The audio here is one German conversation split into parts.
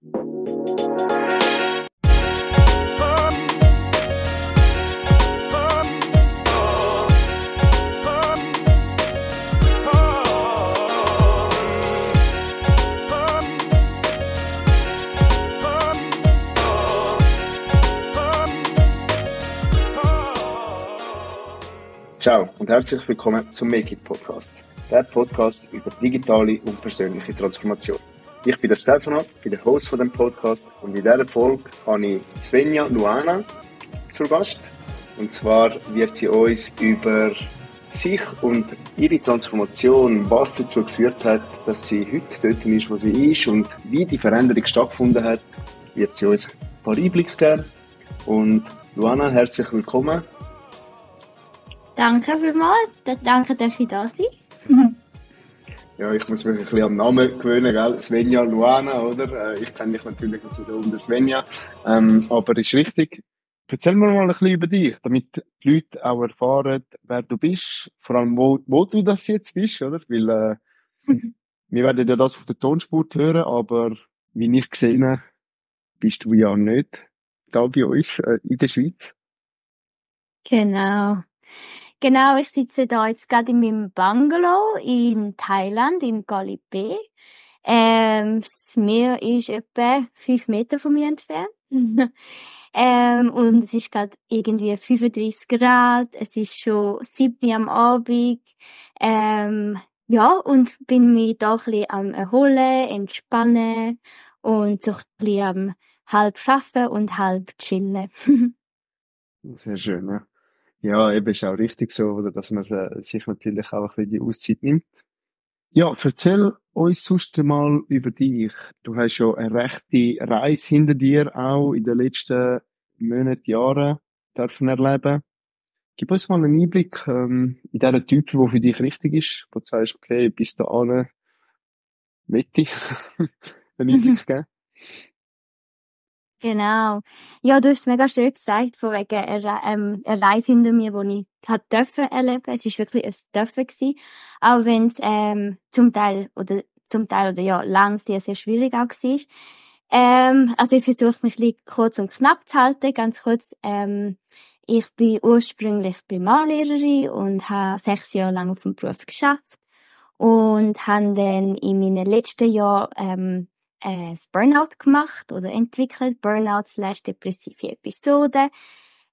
Ciao und herzlich willkommen zum Make It Podcast, der Podcast über digitale und persönliche Transformation. Ich bin der Stefano, bin der Host von dem Podcast und in dieser Folge habe ich Svenja Luana zu Gast. Und zwar wird sie uns über sich und ihre Transformation, was dazu geführt hat, dass sie heute dort ist, wo sie ist und wie die Veränderung stattgefunden hat, wird sie uns ein paar Einblicke geben. Und Luana, herzlich willkommen. Danke vielmals. Danke, dass ich da sein Ja, ich muss mich ein bisschen am Namen gewöhnen, gell? Svenja Luana, oder? Äh, ich kenne dich natürlich nicht so unter Svenja. Ähm, aber ist richtig. Erzähl mir mal ein bisschen über dich, damit die Leute auch erfahren, wer du bist, vor allem wo, wo du das jetzt bist, oder? Weil, äh, wir werden ja das auf der Tonspur hören, aber wie ich gesehen habe, bist du ja nicht da bei uns äh, in der Schweiz. Genau. Genau, ich sitze da jetzt gerade in meinem Bungalow in Thailand, in Galipe. Ähm, das Meer ist etwa fünf Meter von mir entfernt. ähm, und es ist gerade irgendwie 35 Grad. Es ist schon sieben am Abend. Ähm, ja, und bin mich da ein bisschen am erholen, entspannen und so ein bisschen am halb pfaffen und halb chillen. Sehr schön, ja. Ja, eben ist auch richtig so, oder, dass man äh, sich natürlich auch ein bisschen die Auszeit nimmt. Ja, erzähl uns sonst mal über dich. Du hast schon eine rechte Reise hinter dir auch in den letzten Monaten, Jahren dürfen erleben. Gib uns mal einen Einblick ähm, in diesen Typen, der für dich richtig ist, wo du sagst, okay, bis da an, möchte ich einen Einblick geben. Genau. Ja, du hast es mega schön gesagt, von wegen einer, ähm, einer Reise hinter mir, die ich dürfen erleben. Es ist wirklich ein Dürfen gewesen. Auch wenn es, ähm, zum Teil, oder, zum Teil, oder ja, lang sehr, sehr schwierig auch war. Ähm, also ich versuche mich kurz und knapp zu halten, ganz kurz. Ähm, ich bin ursprünglich Primarlehrerin und habe sechs Jahre lang auf dem Beruf geschafft und habe dann in meinen letzten Jahren, ähm, äh, Burnout gemacht oder entwickelt, Burnout slash depressive Episode.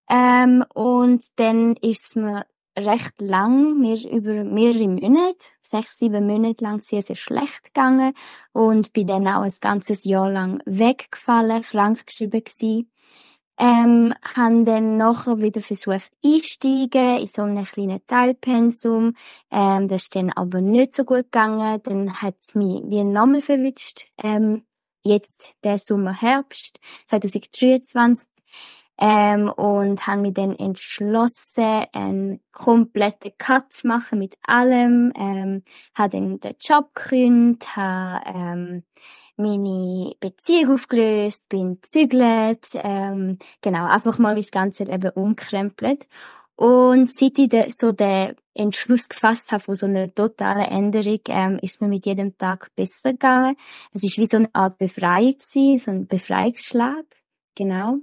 Ähm, und dann ist es mir recht lang, mir über mehrere Monate, sechs, sieben Monate lang sehr, sehr schlecht gegangen und bin dann auch ein ganzes Jahr lang weggefallen, krankgeschrieben gewesen. Ähm, habe dann nachher wieder versucht einsteigen in so einem kleinen Teilpensum. Ähm, das ist dann aber nicht so gut gegangen. Dann hat es mich wie ein Name verwünscht. Ähm, jetzt der Sommer, Herbst 2023. Ähm, und habe mich dann entschlossen, einen kompletten Cut zu machen mit allem. Ähm, habe dann den Job gekündigt, habe ähm, meine Beziehung aufgelöst, bin zügelt, ähm, genau, einfach mal mein ganze Leben umkrempelt. Und seit ich de, so den Entschluss gefasst habe von so einer totalen Änderung, ähm, ist mir mit jedem Tag besser gegangen. Es ist wie so eine Art Befreiung gewesen, so ein Befreiungsschlag, genau.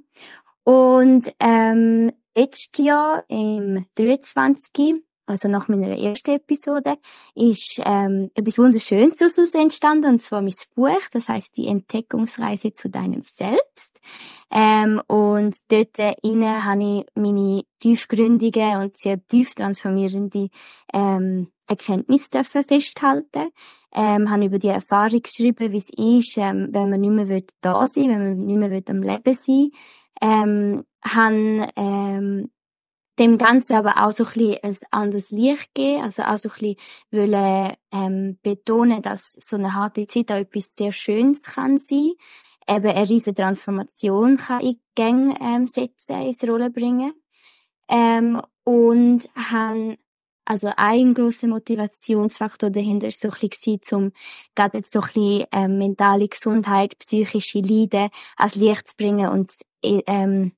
Und ähm, letztes Jahr im 23 also nach meiner ersten Episode, ist ähm, etwas Wunderschönes daraus entstanden, und zwar mein Buch, das heißt die Entdeckungsreise zu deinem Selbst. Ähm, und dort innen habe ich meine tiefgründige und sehr tief transformierende ähm, Erkenntnisse festhalten. Ähm, habe über die Erfahrung geschrieben, wie es ist, ähm, wenn man nicht mehr da sein will, wenn man nicht mehr am Leben sein ähm, habe ähm, dem Ganzen aber auch so ein ein anderes Licht geben, also auch so ein wollen, ähm, betonen, dass so eine harte Zeit auch etwas sehr Schönes kann sein, eben eine riesige Transformation kann in Gang ähm, setzen, ins Rolle bringen. Ähm, und haben also ein großer Motivationsfaktor dahinter ist so ein bisschen um gerade jetzt so ein bisschen ähm, mentale Gesundheit, psychische Leiden als Licht zu bringen und ähm,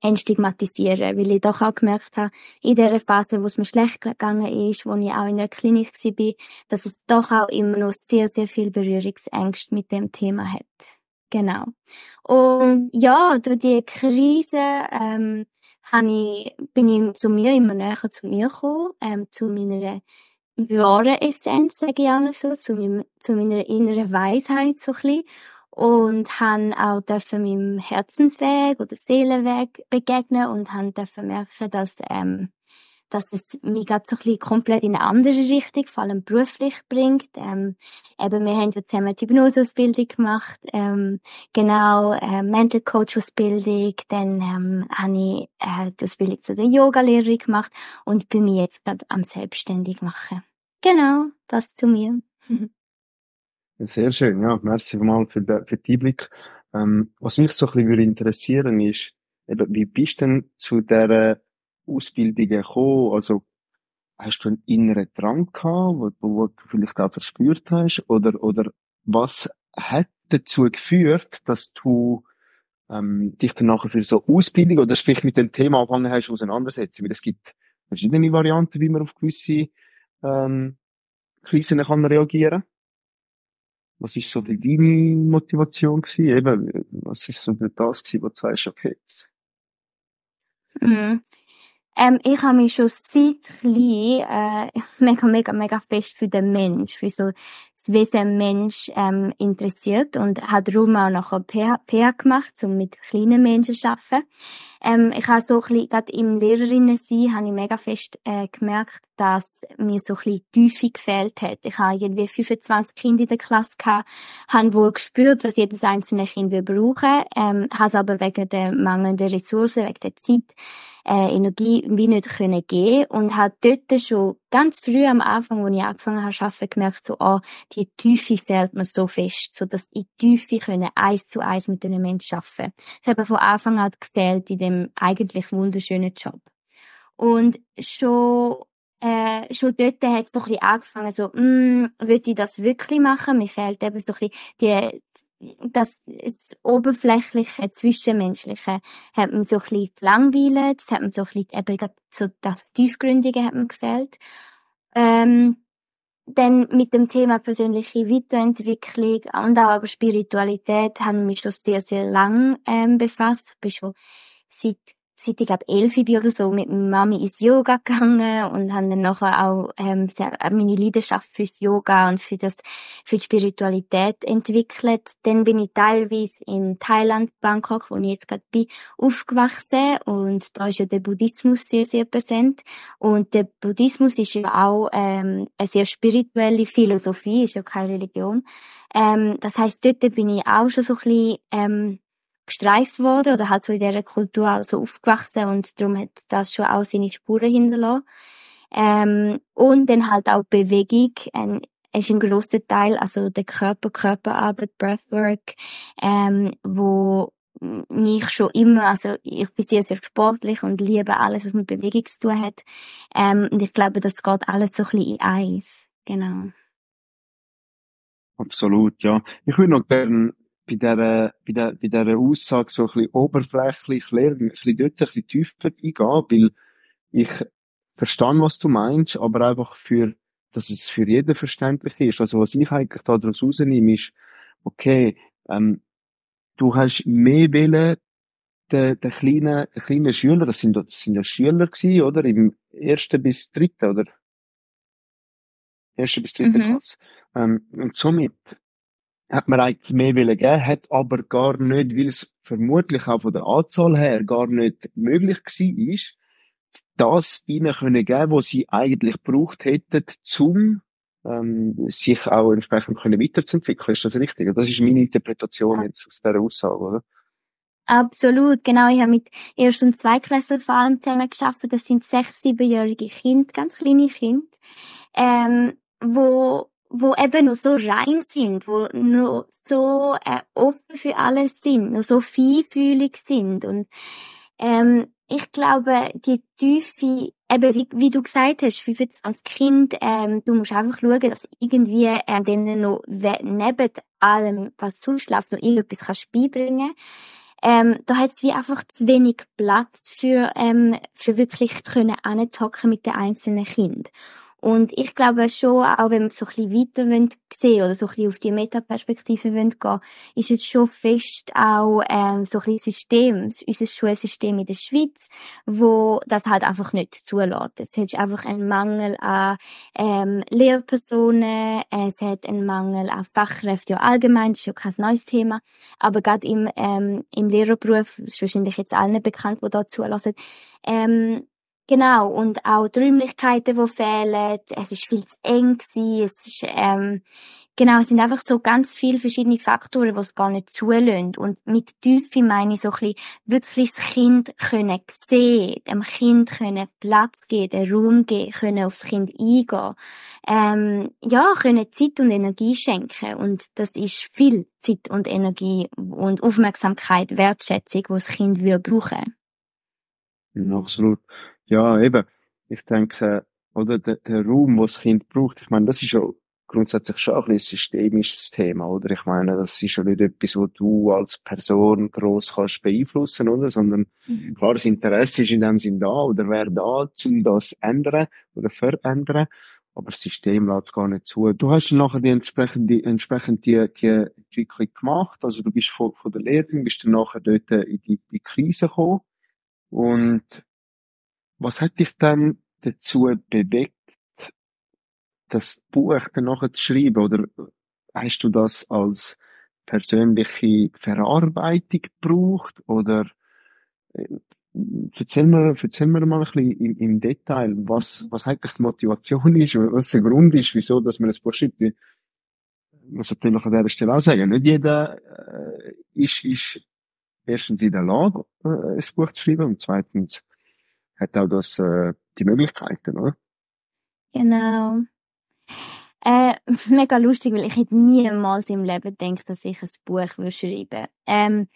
entstigmatisieren, weil ich doch auch gemerkt habe, in der Phase, wo es mir schlecht gegangen ist, wo ich auch in der Klinik war, dass es doch auch immer noch sehr, sehr viel Berührungsängste mit dem Thema hat. Genau. Und ja, durch die Krise ähm, ich, bin ich zu mir immer näher zu mir gekommen, ähm, zu meiner wahren Essenz, sage ich auch so, zu, meinem, zu meiner inneren Weisheit so ein bisschen. Und han auch dürfen meinem Herzensweg oder Seelenweg begegnen und han dürfen merken, dass ähm, dass es mich gerade so ein bisschen komplett in eine andere Richtung, vor allem beruflich bringt. Ähm, eben, wir haben ja zusammen die Hypnoseausbildung gemacht, ähm, genau, äh, Mental Coach Ausbildung, dann ähm, habe ich äh, die Ausbildung zu der Yoga-Lehrerin gemacht und bin mir jetzt gerade am selbstständig machen. Genau, das zu mir. Sehr schön, ja, merci mal für, den, für den Einblick. Ähm, was mich so ein bisschen würde interessieren ist, eben, wie bist du denn zu dieser Ausbildungen gekommen? Also, hast du einen inneren Drang gehabt, wo, wo du vielleicht auch verspürt hast? Oder, oder was hat dazu geführt, dass du ähm, dich dann nachher für so Ausbildung oder vielleicht mit dem Thema angefangen hast, auseinandersetzen? Weil es gibt verschiedene Varianten, wie man auf gewisse ähm, Krisen kann reagieren Was ist so deine Motivation gewesen? Eben, was ist so das gewesen, wo du sagst, okay. Mhm. Ähm, ich habe mich schon seit klein äh, mega, mega, mega fest für den Mensch, für so das Wesen Mensch ähm, interessiert und habe darum auch nachher PH, gemacht, um mit kleinen Menschen zu arbeiten. Ähm, ich habe so ein bisschen, gerade im Lehrerinnen sein, habe ich mega fest äh, gemerkt, dass mir so ein bisschen Tiefe gefehlt hat. Ich habe irgendwie 25 Kinder in der Klasse gehabt, habe wohl gespürt, was jedes einzelne Kind will brauchen, ähm, habe es aber wegen der mangelnden Ressourcen, wegen der Zeit, äh, Energie wie nicht können geben und habe dort schon ganz früh am Anfang, wo ich angefangen habe zu arbeiten, gemerkt, so, ah, die Tiefe fehlt mir so fest, so dass ich Tiefe können eins zu eins mit einem Menschen arbeiten. Ich habe von Anfang an gefehlt in dem eigentlich wunderschönen Job. Und schon äh, schon dort hat es so ein angefangen, so, mm, würde ich das wirklich machen? Mir fehlt eben so ein die, das, das Oberflächliche, Zwischenmenschliche hat mir so ein bisschen das hat mir so ein bisschen, eben so das Tiefgründige hat mir gefällt. Ähm, dann mit dem Thema persönliche Weiterentwicklung und auch aber Spiritualität haben wir mich schon sehr, sehr lang ähm, befasst. Ich bin schon seit seit ich glaube elf bin oder so mit meiner Mami ins Yoga gegangen und habe dann nachher auch ähm, sehr, äh, meine Leidenschaft fürs Yoga und für das für die Spiritualität entwickelt. Dann bin ich teilweise in Thailand, Bangkok, wo ich jetzt gerade bin, aufgewachsen und da ist ja der Buddhismus sehr sehr präsent und der Buddhismus ist ja auch ähm, eine sehr spirituelle Philosophie, ist ja keine Religion. Ähm, das heißt, dort bin ich auch schon so ein bisschen ähm, gestreift worden oder halt so in dieser Kultur auch so aufgewachsen und darum hat das schon auch seine Spuren hinterlassen. Ähm, und dann halt auch Bewegung, ähm, ist ein grosser Teil, also der Körper, Körperarbeit, Breathwork, ähm, wo mich schon immer, also ich bin sehr, sehr sportlich und liebe alles, was mit Bewegung zu tun hat. Ähm, und ich glaube, das geht alles so ein bisschen in eins. Genau. Absolut, ja. Ich würde noch gerne bei dieser, bei der, bei dieser Aussage so ein bisschen oberflächlich ein bisschen dort ein bisschen tiefer eingehen, weil ich verstehe, was du meinst, aber einfach für, dass es für jeden verständlich ist. Also was ich eigentlich da daraus rausnehme, ist, okay, ähm, du hast mehr Willen, den, den kleinen, kleinen Schüler, das sind, das sind ja Schüler gewesen, oder? Im ersten bis dritten, oder? Erste bis dritte mhm. Klasse. Ähm, und somit hat man eigentlich mehr wollen geben, hat aber gar nicht, weil es vermutlich auch von der Anzahl her gar nicht möglich gewesen ist, das ihnen können geben, was sie eigentlich gebraucht hätten, zum ähm, sich auch entsprechend können weiterzuentwickeln. Ist das richtig? Das ist meine Interpretation jetzt aus dieser Aussage, oder? Absolut, genau. Ich habe mit Erst- und Zweitklässlern vor allem zusammen geschafft. Das sind sechs, siebenjährige Kinder, ganz kleine Kinder, ähm, wo wo eben noch so rein sind, wo noch so äh, offen für alles sind, noch so feinfühlig sind und ähm, ich glaube, die Tiefe, eben wie, wie du gesagt hast, 25 Kinder, ähm, du musst einfach schauen, dass irgendwie äh, denen noch neben allem, was läuft, noch irgendetwas kannst beibringen ähm, da hat es wie einfach zu wenig Platz für, ähm, für wirklich können anzocken mit den einzelnen Kindern. Und ich glaube schon, auch wenn wir so ein bisschen weiter sehen oder so ein bisschen auf die Metaperspektive gehen ist es schon fest auch ähm, so ein bisschen System, unser Schulsystem in der Schweiz, wo das halt einfach nicht zulässt. Jetzt hast du einfach einen Mangel an ähm, Lehrpersonen, es hat einen Mangel an Fachkräften ja allgemein, das ist ja kein neues Thema, aber gerade im, ähm, im Lehrerberuf, das ist wahrscheinlich jetzt allen bekannt, die da zulassen, ähm, Genau, und auch die Räumlichkeiten, die fehlen, es ist viel zu eng gewesen, es ist, ähm, genau, es sind einfach so ganz viele verschiedene Faktoren, die es gar nicht zulassen. Und mit Tiefe meine ich so ein bisschen, wirklich das Kind können sehen, dem Kind können Platz geben, den Raum geben, können aufs Kind eingehen, ähm, ja, können Zeit und Energie schenken. Und das ist viel Zeit und Energie und Aufmerksamkeit, Wertschätzung, die das Kind würde brauchen. Absolut. Ja, eben. Ich denke, oder der, der Raum, was das Kind braucht, ich meine, das ist ja grundsätzlich schon ein, ein systemisches Thema, oder? Ich meine, das ist ja nicht etwas, wo du als Person gross kannst beeinflussen, oder? Sondern, mhm. klar, das Interesse ist in dem Sinn da, oder wäre da, um das ändern oder verändern. Aber das System lässt es gar nicht zu. Du hast nachher die entsprechende, entsprechend die, die Entwicklung gemacht. Also du bist von, von der Lehrerin, bist dann nachher dort in die, die Krise gekommen. Und was hat dich dann dazu bewegt, das Buch dann nachher zu schreiben? Oder hast du das als persönliche Verarbeitung gebraucht? Oder äh, erzähl mir, erzähl mir mal ein bisschen im, im Detail, was, was eigentlich die Motivation ist, was der Grund ist, wieso, dass man ein Buch schreibt. Ich muss natürlich an dieser Stelle auch sagen, nicht jeder äh, ist, ist erstens in der Lage, äh, ein Buch zu schreiben und zweitens hat auch das, äh, die Möglichkeiten, oder? Genau. Äh, mega lustig, weil ich hätte niemals im Leben gedacht, dass ich ein Buch schreiben würde. Ähm,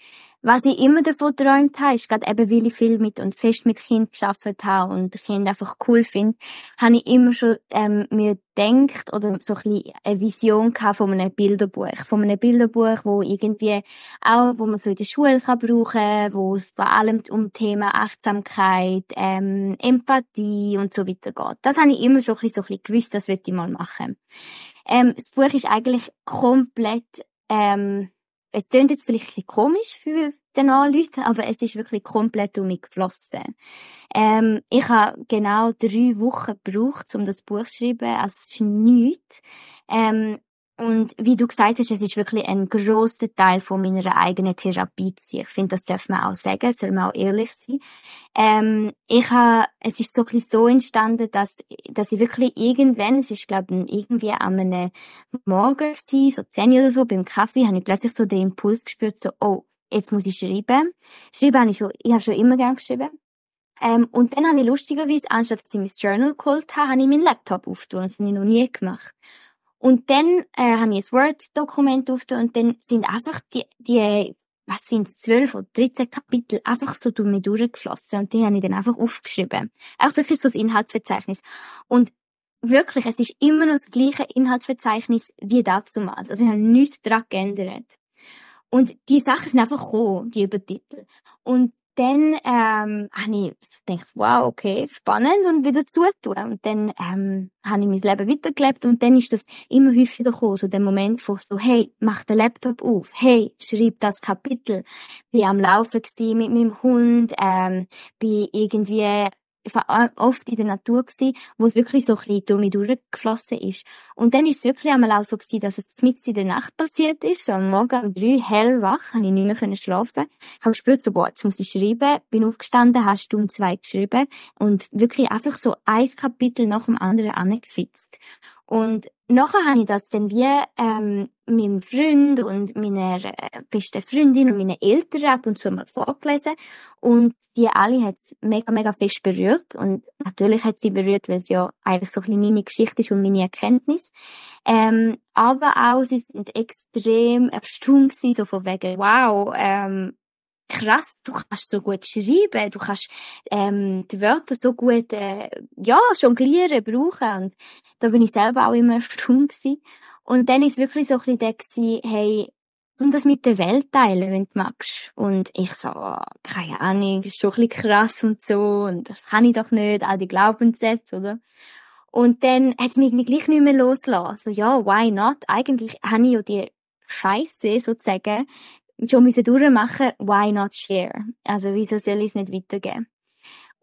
was ich immer davon geträumt habe, ist gerade eben, weil ich viel mit und fest mit Kind geschafft habe und Kind einfach cool finde, habe ich immer schon ähm, mir gedacht oder so ein bisschen eine Vision gehabt von einem Bilderbuch. Von einem Bilderbuch, wo irgendwie auch, wo man für die Schule kann brauchen, wo es vor allem um Thema Achtsamkeit, ähm, Empathie und so weiter geht. Das habe ich immer schon ein bisschen, so ein bisschen gewusst, das würde ich mal machen. Ähm, das Buch ist eigentlich komplett ähm, es klingt jetzt vielleicht ein komisch für den Leute, aber es ist wirklich komplett um mich geflossen. Ähm, ich habe genau drei Wochen gebraucht, um das Buch zu schreiben, also es ist nichts. Ähm, und wie du gesagt hast, es ist wirklich ein grosser Teil von meiner eigenen Therapie gewesen. Ich finde, das darf man auch sagen, soll man auch ehrlich sein. Ähm, ich habe, es ist so ein so entstanden, dass, dass ich wirklich irgendwann, es ist glaube ich irgendwie an einem Morgen gewesen, so zehn oder so, beim Kaffee, habe ich plötzlich so den Impuls gespürt, so, oh, jetzt muss ich schreiben. Schreiben habe ich schon, ich habe schon immer gern geschrieben. Ähm, und dann habe ich lustigerweise, anstatt dass ich mein Journal geholt habe, habe ich meinen Laptop aufgetan. Das habe ich noch nie gemacht. Und dann äh, habe ich ein Word-Dokument aufgetan und dann sind einfach die, die was sind zwölf oder dreizehn Kapitel einfach so durch mich durchgeflossen und die habe ich dann einfach aufgeschrieben. Auch wirklich so das Inhaltsverzeichnis. Und wirklich, es ist immer noch das gleiche Inhaltsverzeichnis wie damals. Also ich habe nichts daran geändert. Und die Sachen sind einfach gekommen, die Übertitel. Und dann ähm, habe ich so gedacht, wow, okay, spannend und wieder zutun. Und dann ähm, habe ich mein Leben weitergelebt und dann ist das immer häufiger gekommen, so der Moment, wo so, hey, mach den Laptop auf, hey, schreib das Kapitel. Bin am Laufen gewesen mit meinem Hund, ähm, bin irgendwie oft in der Natur gewesen, wo es wirklich so ein bisschen durch mich durchgeflossen ist. Und dann ist es wirklich einmal auch so gewesen, dass es mitten in der Nacht passiert ist, so am Morgen um drei, hellwach, habe ich nicht mehr schlafen Ich habe gespürt, so, boah, jetzt muss ich schreiben, bin aufgestanden, habe Stunde zwei geschrieben und wirklich einfach so ein Kapitel nach dem anderen angefitzt. Und nachher habe ich das dann wie ähm, meinem Freund und meiner äh, besten Freundin und meinen Eltern ab und zu mal vorgelesen. Und die alle hat mega, mega fest berührt. Und natürlich hat sie berührt, weil es ja eigentlich so ein bisschen meine Geschichte ist und meine Erkenntnis. Ähm, aber auch, sie sind extrem erstaunt gewesen, so von wegen, wow, ähm, krass, du kannst so gut schreiben, du kannst ähm, die Wörter so gut äh, ja jonglieren, brauchen und da bin ich selber auch immer erstaunt gewesen. Und dann ist wirklich so ein bisschen der hey, und das mit der Welt teilen, wenn du magst. Und ich so, keine Ahnung, ist schon ein bisschen krass und so, und das kann ich doch nicht, all die Glaubenssätze, oder? Und dann hat es mich gleich nicht mehr losgelassen. So, ja, why not? Eigentlich habe ich ja die Scheiße sozusagen schon müssen durchmachen, why not share? Also wieso soll ich es nicht weitergeben?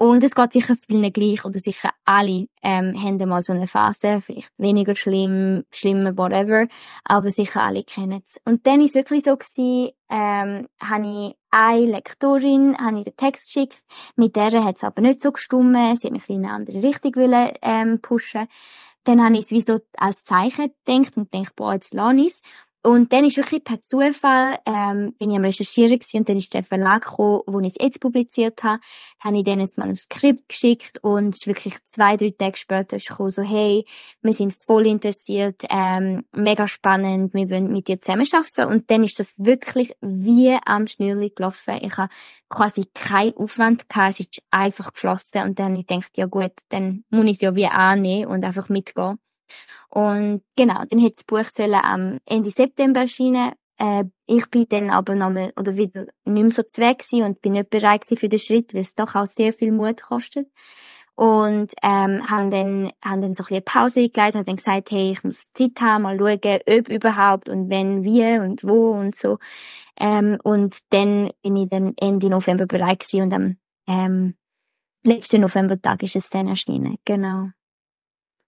Und es geht sicher vielen gleich, oder sicher alle ähm, haben mal so eine Phase, vielleicht weniger schlimm, schlimmer, whatever, aber sicher alle kennen es. Und dann ist wirklich so gewesen, ähm, habe ich eine Lektorin, habe ich den Text geschickt, mit der hat es aber nicht so gestummen, sie hat mich in eine andere Richtung wollen, ähm, pushen. Dann habe ich es wie so als Zeichen gedacht und gedacht, boah, jetzt lasse ich es. Und dann ist wirklich per Zufall, ähm, bin ich am Recherchieren gewesen, und dann ist der Verlag gekommen, wo ich es jetzt publiziert habe, habe ich denen ein Manuskript geschickt und es ist wirklich zwei, drei Tage später gekommen, so, hey, wir sind voll interessiert, ähm, mega spannend, wir wollen mit dir zusammenarbeiten und dann ist das wirklich wie am Schnürli gelaufen. Ich habe quasi keinen Aufwand gehabt, es ist einfach geflossen und dann habe ich gedacht, ja gut, dann muss ich es ja wie annehmen und einfach mitgehen. Und genau, dann hätte das Buch sollen am Ende September erscheinen. Äh, ich bin dann aber nochmal, oder wieder nicht mehr so zweck und bin nicht bereit für den Schritt, weil es doch auch sehr viel Mut kostet. Und, ähm, haben dann, haben dann so ein bisschen Pause eingeleitet, haben dann gesagt, hey, ich muss Zeit haben, mal schauen, ob überhaupt und wenn, wie und wo und so. Ähm, und dann bin ich dann Ende November bereit und am, ähm, letzten Novembertag ist es dann erschienen, genau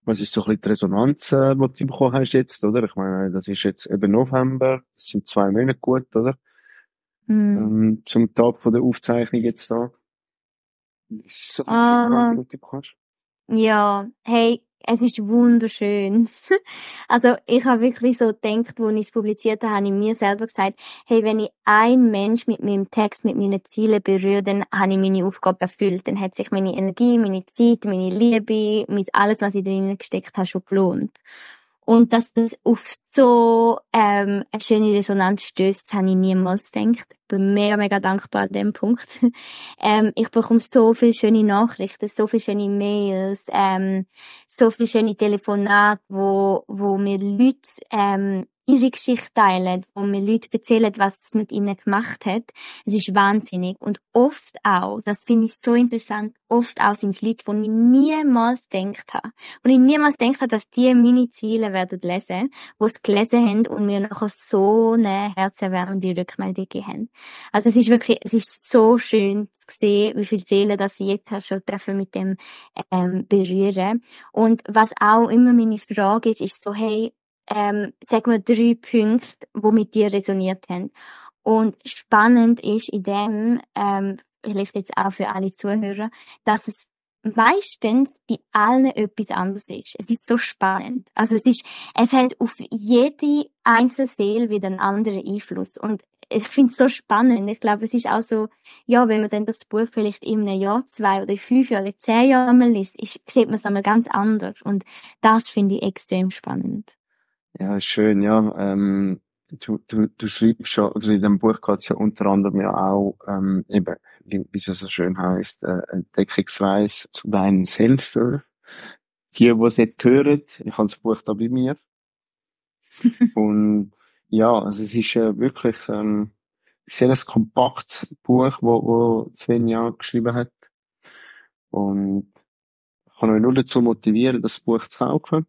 was ist so ein bisschen die Resonanz, äh, die du bekommen hast jetzt, oder? Ich meine, das ist jetzt eben November, das sind zwei Monate gut, oder? Mm. Ähm, zum Tag von der Aufzeichnung jetzt da. Was ist so die du bekommen hast? Ja, hey, es ist wunderschön. also ich habe wirklich so gedacht, als ich es publiziert habe, habe ich mir selber gesagt, hey, wenn ich ein Mensch mit meinem Text, mit meinen Zielen berühre, dann habe ich meine Aufgabe erfüllt. Dann hat sich meine Energie, meine Zeit, meine Liebe, mit alles, was ich drin gesteckt habe, schon gelohnt. Und dass das auf so ähm, eine schöne Resonanz stößt, das habe ich niemals gedacht. Ich bin mega, mega dankbar an dem Punkt. ähm, ich bekomme so viele schöne Nachrichten, so viele schöne Mails, ähm, so viele schöne Telefonate, wo, wo mir Leute ähm, ihre Geschichte teilen, wo mir Leute erzählen, was es mit ihnen gemacht hat. Es ist wahnsinnig. Und oft auch, das finde ich so interessant, oft auch sind es Leute, die ich niemals gedacht habe. Und ich niemals gedacht habe, dass die meine Ziele werden lesen, die es gelesen haben und mir nachher so eine herzerwärmende Rückmeldung gegeben haben. Also es ist wirklich, es ist so schön zu sehen, wie viele Seelen das ich jetzt schon dürfen mit dem ähm, berühren. Und was auch immer meine Frage ist, ist so, hey, ähm, sag mal, drei Punkte, die mit dir resoniert haben. Und spannend ist in dem, ähm, ich lese jetzt auch für alle Zuhörer, dass es meistens bei allen etwas anderes ist. Es ist so spannend. Also es ist, es hat auf jede Einzelseele wieder einen anderen Einfluss. Und ich finde es so spannend. Ich glaube, es ist auch so, ja, wenn man dann das Buch vielleicht in einem Jahr, zwei oder fünf oder zehn Jahren mal liest, ist, sieht man es einmal ganz anders. Und das finde ich extrem spannend. Ja, schön, ja. Ähm, du, du, du schreibst schon, also in dem Buch geht es ja unter anderem ja auch, ähm, eben, wie, wie es so schön heißt, äh, Entdeckungsreise zu deinem Selbst, oder? Die, die es nicht hören, ich habe das Buch da bei mir. Und ja, also es ist äh, wirklich ähm, sehr ein kompaktes Buch, wo, wo Svenja geschrieben hat. Und ich kann euch nur dazu motivieren, das Buch zu kaufen.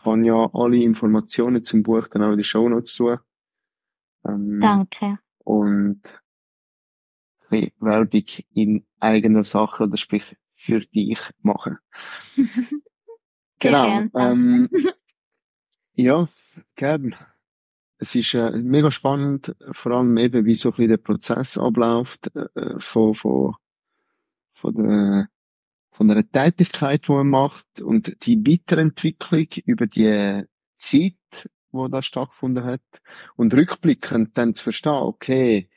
Ich kann ja alle Informationen zum Buch dann auch in die Show Notes tun. Ähm, Danke. Und Werbung in eigener Sache, oder sprich für dich machen. genau. Ähm, ja, gern. Es ist äh, mega spannend, vor allem eben, wie so ein bisschen der Prozess abläuft, äh, von, von, von der von einer Tätigkeit, die man macht und die Weiterentwicklung über die Zeit, wo das stattgefunden hat und rückblickend dann zu verstehen, okay,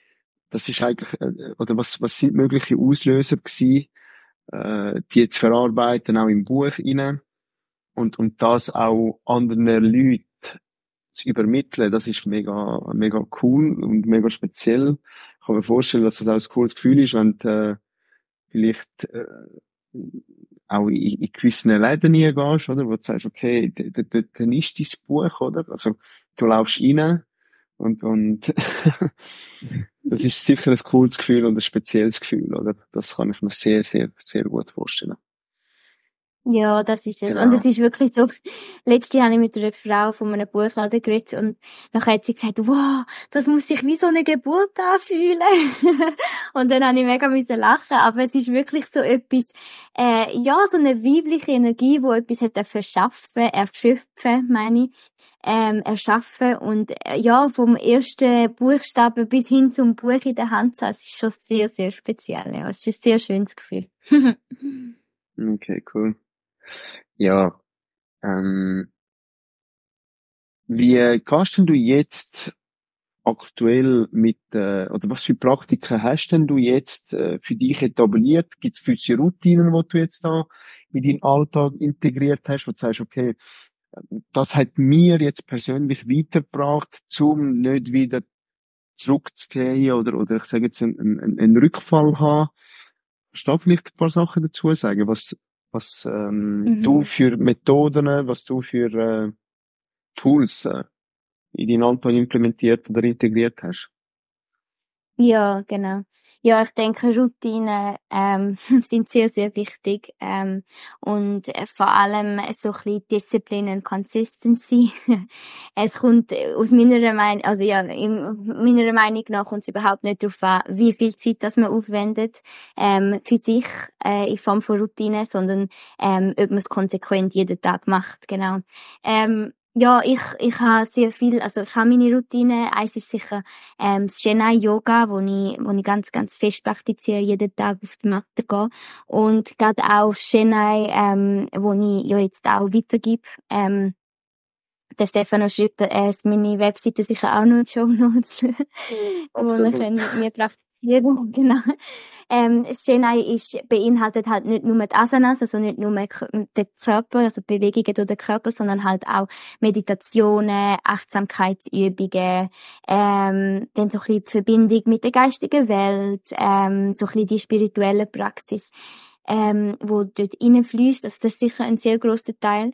das ist eigentlich, äh, oder was, was sind mögliche Auslöser gewesen, äh, die zu verarbeiten, auch im Buch rein und, und das auch anderen Leuten zu übermitteln, das ist mega, mega cool und mega speziell. Ich kann mir vorstellen, dass das auch ein cooles Gefühl ist, wenn du, äh, vielleicht äh, auch in, in gewissen Läden gehst, oder, wo du sagst, okay, dort ist dein Buch, oder? Also, du laufst rein und, und das ist sicher ein cooles Gefühl und ein spezielles Gefühl, oder? Das kann ich mir sehr, sehr, sehr gut vorstellen. Ja, das ist es. Genau. Und es ist wirklich so, letzte habe ich mit einer Frau von einem Buchladen geredet und dann hat sie gesagt, wow, das muss sich wie so eine Geburt anfühlen. und dann habe ich mega müssen lachen. Aber es ist wirklich so etwas, äh, ja, so eine weibliche Energie, wo etwas hat erschaffen, erschöpfen, meine ich, ähm, erschaffen und äh, ja, vom ersten Buchstaben bis hin zum Buch in der Hand zu haben, ist schon sehr, sehr speziell. Ja. Es ist ein sehr schönes Gefühl. okay, cool. Ja, ähm, wie gehst denn du jetzt aktuell mit, äh, oder was für Praktiken hast denn du jetzt äh, für dich etabliert? Gibt es gewisse Routinen, die du jetzt da in deinen Alltag integriert hast, wo du sagst, okay, das hat mir jetzt persönlich weitergebracht, zum nicht wieder zurückzugehen oder, oder ich sage jetzt einen, einen, einen Rückfall haben. Kannst du vielleicht ein paar Sachen dazu sagen, was, was ähm, mhm. du für Methoden, was du für äh, Tools äh, in deinen Alltag implementiert oder integriert hast? Ja, genau. Ja, ich denke, Routinen ähm, sind sehr, sehr wichtig ähm, und vor allem so ein bisschen Disziplin und Consistency. es kommt aus meiner Meinung, also ja, in meiner Meinung nach kommt es überhaupt nicht darauf an, wie viel Zeit das man aufwendet ähm, für sich äh, in Form von Routine, sondern ähm, ob man es konsequent jeden Tag macht, genau. Ähm, ja, ich, ich habe sehr viel, also ich habe meine Routine. Eins ist sicher ähm, das Chennai Yoga, wo ich, wo ich ganz, ganz fest praktiziere, jeden Tag auf die Matte gehe. Und gerade auch Chennai, ähm, wo ich ja jetzt auch weitergebe. Ähm, der Stefano schreibt, er ist meine Webseite sicher auch noch in Show Notes, wo mit mir praktizieren genau. Ähm, Shenai ist, beinhaltet halt nicht nur die Asanas, also nicht nur den Körper, also Bewegungen durch den Körper, sondern halt auch Meditationen, Achtsamkeitsübungen, ähm, dann so ein bisschen die Verbindung mit der geistigen Welt, ähm, so ein bisschen die spirituelle Praxis, ähm, wo dort reinfließt. Also das ist sicher ein sehr grosser Teil.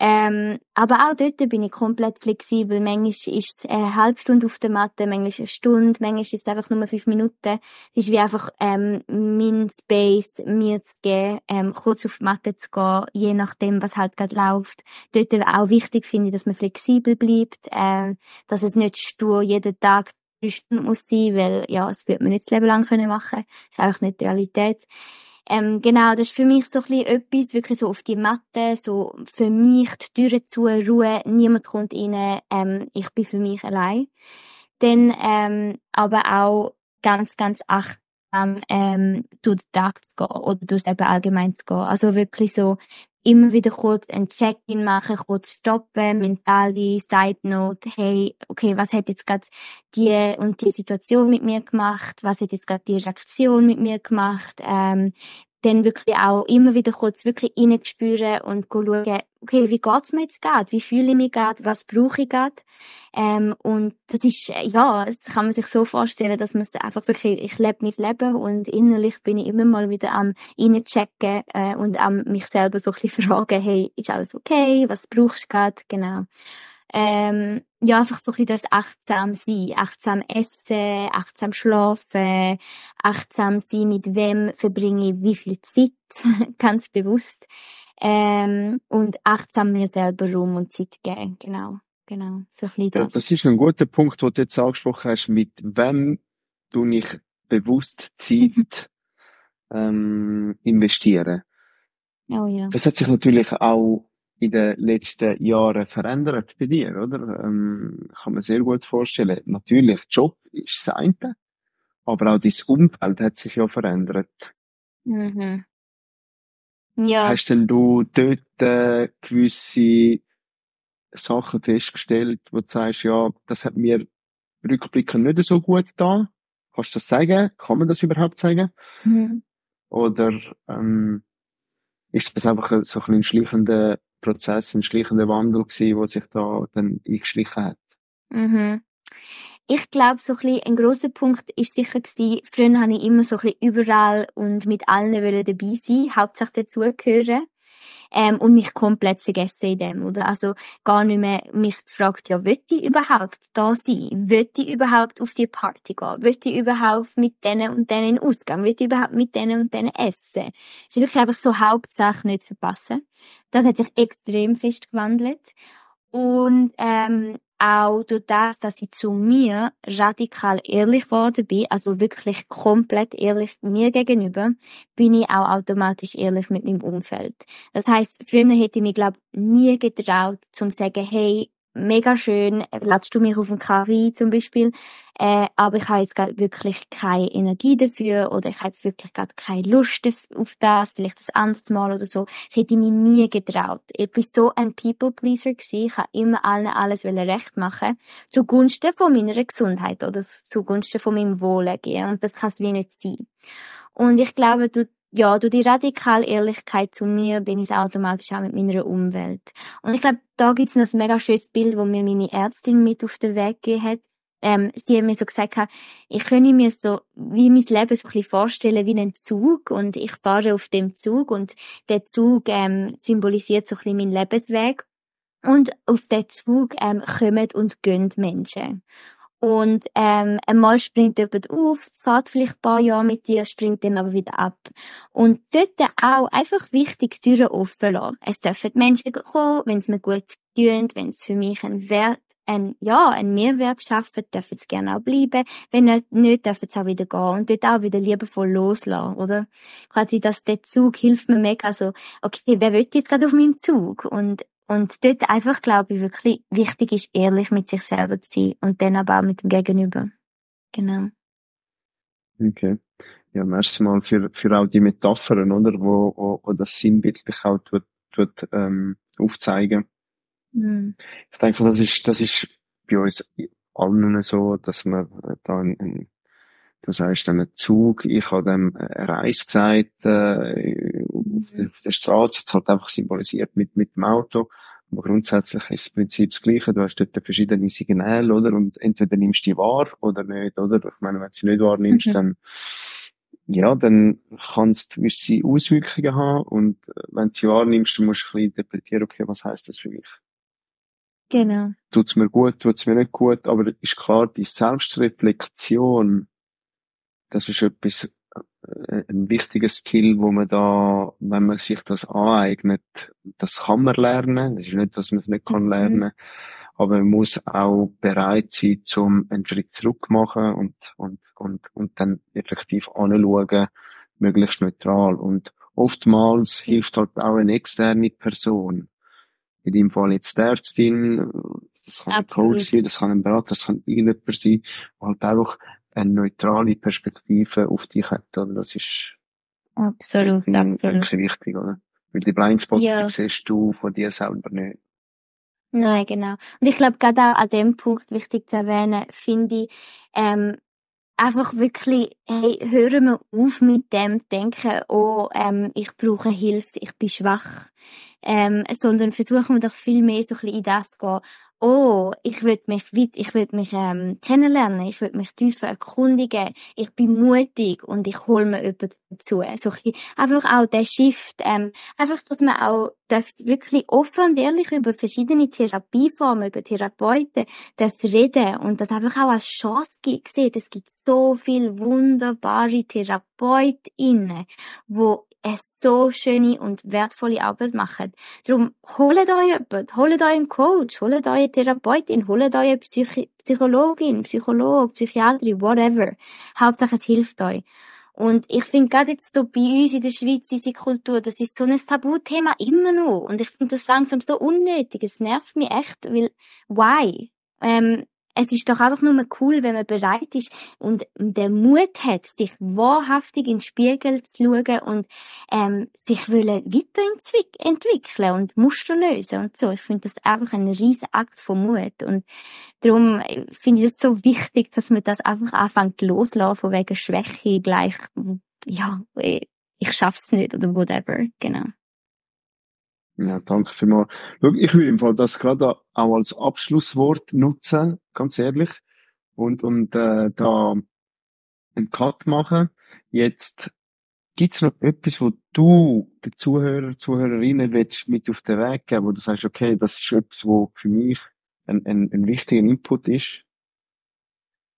Ähm, aber auch dort bin ich komplett flexibel. Manchmal ist es eine halbe Stunde auf der Matte, manchmal eine Stunde, manchmal ist es einfach nur fünf Minuten. Es ist wie einfach ähm, mein Space, mir zu geben, ähm, kurz auf die Matte zu gehen, je nachdem, was halt gerade läuft. Dort auch wichtig finde ich, dass man flexibel bleibt, äh, dass es nicht stur jeden Tag drei Stunden muss sein, weil ja, das wird man nicht das Leben lang können machen. Das ist einfach nicht die Realität. Ähm, genau, das ist für mich so ein bisschen etwas, wirklich so auf die Matte, so für mich die Türen zu, Ruhe, niemand kommt rein, ähm, ich bin für mich allein. Dann ähm, aber auch ganz, ganz achtsam ähm, durch den Tag zu gehen oder durchs Leben allgemein zu gehen. Also wirklich so immer wieder kurz ein Check-in machen, kurz stoppen, mentale Side Note, hey, okay, was hat jetzt gerade die und die Situation mit mir gemacht, was hat jetzt gerade die Reaktion mit mir gemacht, ähm, dann wirklich auch immer wieder kurz wirklich reinspüren und schauen, okay, wie geht's mir jetzt gerade? Wie fühle ich mich gerade? Was brauche ich gerade? Ähm, und das ist, ja, das kann man sich so vorstellen, dass man einfach wirklich, ich lebe mein Leben und innerlich bin ich immer mal wieder am reinchecken äh, und am mich selber so ein bisschen fragen, hey, ist alles okay? Was brauchst du gerade? Genau. Ähm, ja, einfach so ein bisschen das achtsam sein, achtsam essen, achtsam schlafen, achtsam sein, mit wem verbringe ich wie viel Zeit, ganz bewusst, ähm, und achtsam mir selber Raum und Zeit geben, genau, genau, so ein das. Ja, das ist ein guter Punkt, den du jetzt angesprochen hast, mit wem du ich bewusst Zeit ähm, investieren. Oh ja. Das hat sich natürlich auch in den letzten Jahren verändert bei dir, oder? Ähm, kann man sehr gut vorstellen. Natürlich, Job ist das eine, aber auch dein Umfeld hat sich ja verändert. Mhm. Ja. Hast denn du dort äh, gewisse Sachen festgestellt, wo du sagst, ja, das hat mir rückblickend nicht so gut getan? Kannst du das sagen? Kann man das überhaupt sagen? Mhm. Oder ähm, ist das einfach so ein, schleichender Prozess, ein schleichender Wandel gewesen, der sich da dann eingeschlichen hat? Mhm. Ich glaube, so ein, ein grosser Punkt ist sicher gewesen, früher habe ich immer so ein überall und mit allen dabei sein, hauptsächlich dazugehören. Ähm, und mich komplett vergessen in dem, oder? Also gar nicht mehr mich gefragt, ja, will ich überhaupt da sein? Will ich überhaupt auf die Party gehen? Will ich überhaupt mit denen und denen in Ausgang? Will ich überhaupt mit denen und denen essen? Es ist wirklich einfach so Hauptsache nicht verpassen. Das hat sich extrem fest gewandelt. Und ähm, auch durch das, dass ich zu mir radikal ehrlich geworden bin, also wirklich komplett ehrlich mir gegenüber, bin ich auch automatisch ehrlich mit meinem Umfeld. Das heißt, früher hätte ich mich, glaube nie getraut, zum sagen, hey, mega schön, ladst du mich auf einen Kaffee zum Beispiel, äh, aber ich habe jetzt gerade wirklich keine Energie dafür oder ich habe jetzt wirklich gerade keine Lust auf das, vielleicht das anderes Mal oder so. Das hätte ich mir nie getraut. Ich bin so ein People-Pleaser gewesen. Ich habe immer allen alles recht machen zugunsten von meiner Gesundheit oder zugunsten von meinem Wohlergehen und das kann es wie nicht sein. Und ich glaube, du ja, durch die radikale Ehrlichkeit zu mir bin ich automatisch auch mit meiner Umwelt. Und ich glaube, da gibt's noch ein mega schönes Bild, wo mir meine Ärztin mit auf den Weg gegeben hat. Ähm, sie hat mir so gesagt, ich könnte mir so wie mein Leben so ein bisschen vorstellen wie einen Zug und ich fahre auf dem Zug und der Zug ähm, symbolisiert so ein bisschen meinen Lebensweg. Und auf den Zug ähm, kommen und gehen Menschen. Und ähm, einmal springt jemand auf, fährt vielleicht ein paar Jahre mit dir, springt dann aber wieder ab. Und dort auch einfach wichtig, Türen offen lassen. Es dürfen Menschen kommen, wenn es mir gut tun, wenn es für mich ein Wert ein, ja, ein Mehrwert schaffen, dürfen sie gerne auch bleiben. Wenn nicht, nicht dürfen sie auch wieder gehen und dort auch wieder liebevoll loslassen, oder? Quasi, dass der Zug hilft mir mega, also, okay, wer will jetzt gerade auf meinem Zug? Und und dort einfach, glaube ich, wirklich wichtig ist, ehrlich mit sich selber zu sein und dann aber auch mit dem Gegenüber. Genau. Okay. Ja, merci mal für, für auch die Metaphern, oder? Wo, wo, wo das sinnbildlich auch tut, tut, ähm, aufzeigen. Mhm. Ich denke, das ist, das ist bei uns allen so, dass man da ein, Du sagst dann einen Zug, ich habe dem eine Reise gesagt, äh, auf der Straße, jetzt halt einfach symbolisiert mit, mit dem Auto. Aber grundsätzlich ist das Prinzip das Gleiche. Du hast dort verschiedene Signale, oder? Und entweder nimmst du die wahr oder nicht, oder? Ich meine, wenn du sie nicht wahrnimmst, mhm. dann, ja, dann kannst du gewisse Auswirkungen haben. Und äh, wenn du sie wahrnimmst, dann musst du ein bisschen interpretieren, okay, was heißt das für mich? Genau. Tut's mir gut, tut's mir nicht gut, aber ist klar, die Selbstreflexion, das ist etwas, ein wichtiger Skill, wo man da, wenn man sich das aneignet, das kann man lernen. Das ist nicht, dass man es nicht kann mhm. lernen. Aber man muss auch bereit sein, zum einen Schritt zurück machen und, und, und, und dann effektiv anschauen, möglichst neutral. Und oftmals hilft halt auch eine externe Person. In dem Fall jetzt die Ärztin, das kann ein Coach sein, das kann ein Berater, das kann irgendjemand sein, der halt einfach eine neutrale Perspektive auf dich hat, oder? Das ist absolut, absolut. wirklich wichtig, oder? Weil die Blindspot, ja. die siehst du von dir selber nicht. Nein, genau. Und ich glaube, gerade auch an dem Punkt wichtig zu erwähnen, finde ich, ähm, einfach wirklich, hey, hören wir auf mit dem Denken, oh, ähm, ich brauche Hilfe, ich bin schwach, ähm, sondern versuchen wir doch viel mehr so ein bisschen in das zu gehen, oh, ich will mich weit, ich will mich ähm, kennenlernen, ich will mich tiefer erkundigen, ich bin mutig und ich hole mir jemanden dazu. So einfach auch der Shift, ähm, einfach, dass man auch darf wirklich offen und ehrlich über verschiedene Therapieformen, über Therapeuten darf reden und das einfach auch als Chance gibt. Es gibt so viele wunderbare TherapeutInnen, wo eine so schöne und wertvolle Arbeit machen. Darum, holt euch jemanden, holt euch einen Coach, holt euch eine Therapeutin, holt euch eine Psych Psychologin, Psychologe, Psychiaterin, whatever. Hauptsache es hilft euch. Und ich finde gerade jetzt so bei uns in der Schweiz, diese Kultur, das ist so ein Tabuthema immer noch. Und ich finde das langsam so unnötig. Es nervt mich echt, weil, why? Ähm, es ist doch einfach nur cool, wenn man bereit ist und der Mut hat, sich wahrhaftig in den Spiegel zu schauen und ähm, sich wollen weiterentwickeln und Muster lösen und so. Ich finde das einfach ein riesen Akt von Mut und darum finde ich es so wichtig, dass man das einfach anfängt loslassen von wegen Schwäche gleich, ja, ich schaff's nicht oder whatever, genau. Ja, danke vielmals. Schau, ich würde im Fall das gerade auch als Abschlusswort nutzen, ganz ehrlich, und, und äh, da einen Cut machen. Jetzt Gibt es noch etwas, wo du den Zuhörer, Zuhörerinnen willst mit auf den Weg geben, wo du sagst, okay, das ist etwas, wo für mich ein, ein, ein wichtiger Input ist?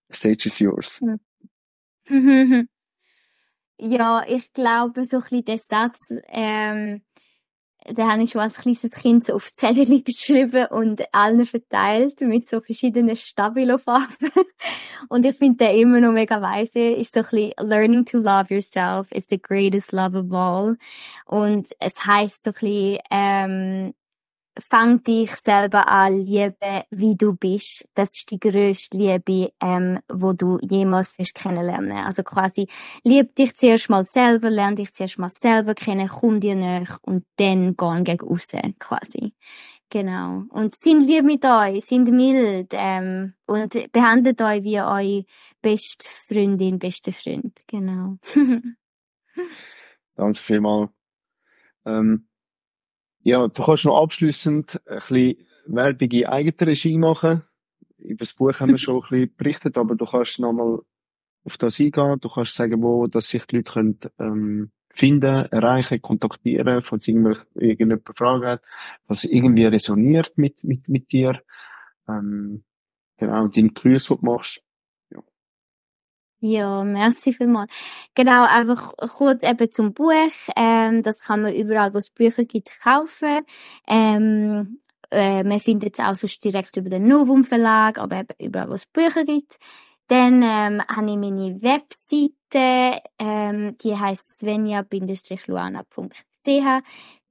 The stage is yours. ja, ich glaube, so ein bisschen der Satz, ähm, den habe ich schon als kleines Kind so auf Zettel geschrieben und allen verteilt mit so verschiedenen Stabilo-Farben. und ich finde den immer noch mega weise. Ist so ein bisschen Learning to love yourself is the greatest love of all. Und es heißt so ein bisschen, ähm, fang dich selber an lieben, wie du bist. Das ist die grösste Liebe, ähm, wo du jemals wirst kennenlernen. Also quasi, lieb dich zuerst mal selber, lern dich zuerst mal selber kennen, komm dir nach und dann gehen gegen aussen, quasi. Genau. Und sind lieb mit euch, sind mild, ähm, und behandelt euch wie eure beste Freundin, beste Freund. Genau. Danke vielmals. Ähm ja, du kannst noch abschließend ein bisschen Werbung in eigener Regie machen. Über das Buch haben wir schon ein bisschen berichtet, aber du kannst nochmal auf das eingehen. Du kannst sagen, wo dass sich die Leute können, ähm, finden, erreichen, kontaktieren, falls irgendjemand Fragen hat, was irgendwie resoniert mit, mit, mit dir. Ähm, genau, deinen Grüß, den du machst. Ja, merci vielmals. Genau, einfach kurz eben zum Buch. Ähm, das kann man überall, wo es Bücher gibt, kaufen. Ähm, äh, wir sind jetzt auch sonst direkt über den Novum Verlag, aber eben überall, wo es Bücher gibt. Dann ähm, habe ich meine Webseite, ähm, die heißt svenja-luana.ch.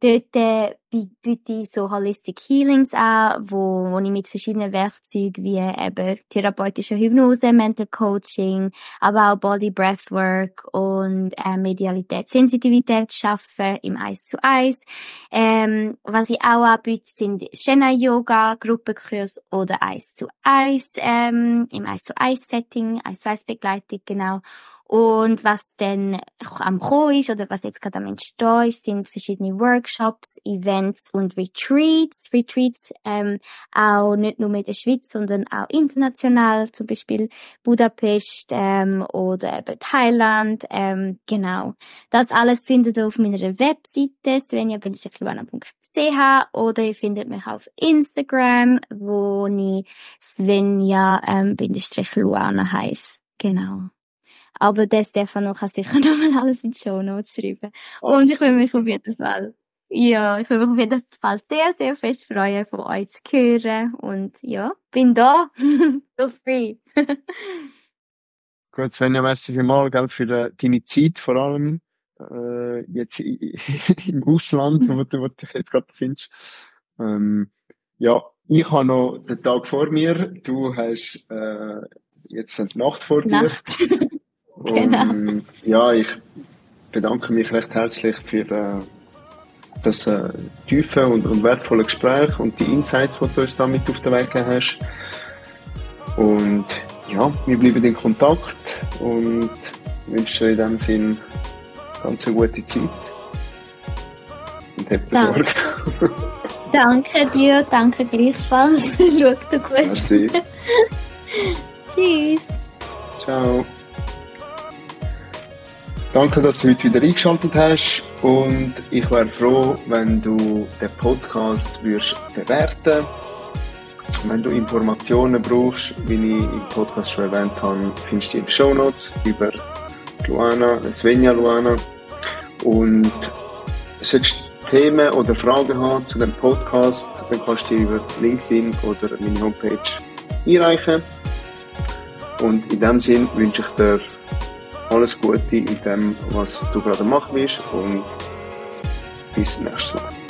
Dort äh, biete ich so Holistic Healings an, wo, wo ich mit verschiedenen Werkzeugen wie eben therapeutische Hypnose, Mental Coaching, aber auch Body Breathwork und äh, Medialität, Sensitivität schaffe im Eis zu Eis. Ähm, was ich auch anbiete, sind Shena Yoga, Gruppenkurs oder Eis zu Eis, ähm, im Eis zu Eis Setting, Eis zu Eis Begleitung, genau. Und was dann am Kommen ist oder was jetzt gerade am Entstehen ist, sind verschiedene Workshops, Events und Retreats. Retreats ähm, auch nicht nur mit der Schweiz, sondern auch international, zum Beispiel Budapest ähm, oder eben Thailand. Ähm, genau. Das alles findet ihr auf meiner Webseite svenja-luana.ch oder ihr findet mich auf Instagram, wo ich Svenja-Luana ähm, heiße. Genau. Aber der Stefano kann sicher nochmal alles in die Show Notes schreiben. Und ich will mich auf jeden Fall, ja, ich will mich auf jeden Fall sehr, sehr fest freuen, von euch zu hören. Und ja, bin da. Feel free. Gut, Svenja, merci vielmals, gell, für äh, deine Zeit, vor allem, äh, jetzt im Ausland, wo du, wo du dich jetzt gerade befindest. Ähm, ja, ich habe noch den Tag vor mir, du hast, äh, jetzt die Nacht vor dir. Nacht. Genau. Und, ja, ich bedanke mich recht herzlich für äh, das äh, tiefe und, und wertvolle Gespräch und die Insights, die du uns da mit auf den Weg gegeben hast. Und ja, wir bleiben in Kontakt und wünsche dir in dem Sinn ganz eine gute Zeit. Und hab Sorge. danke dir, danke gleichfalls. Schau dir gut. Merci. Tschüss. Ciao. Danke, dass du heute wieder eingeschaltet hast und ich wäre froh, wenn du den Podcast würdest bewerten Wenn du Informationen brauchst, wie ich im Podcast schon erwähnt habe, findest du in den Show Notes über Luana, Svenja Luana. Und solltest du Themen oder Fragen haben zu dem Podcast, dann kannst du die über LinkedIn oder meine Homepage einreichen. Und in dem Sinn wünsche ich dir alles Gute in dem, was du gerade machen willst und bis nächstes Mal.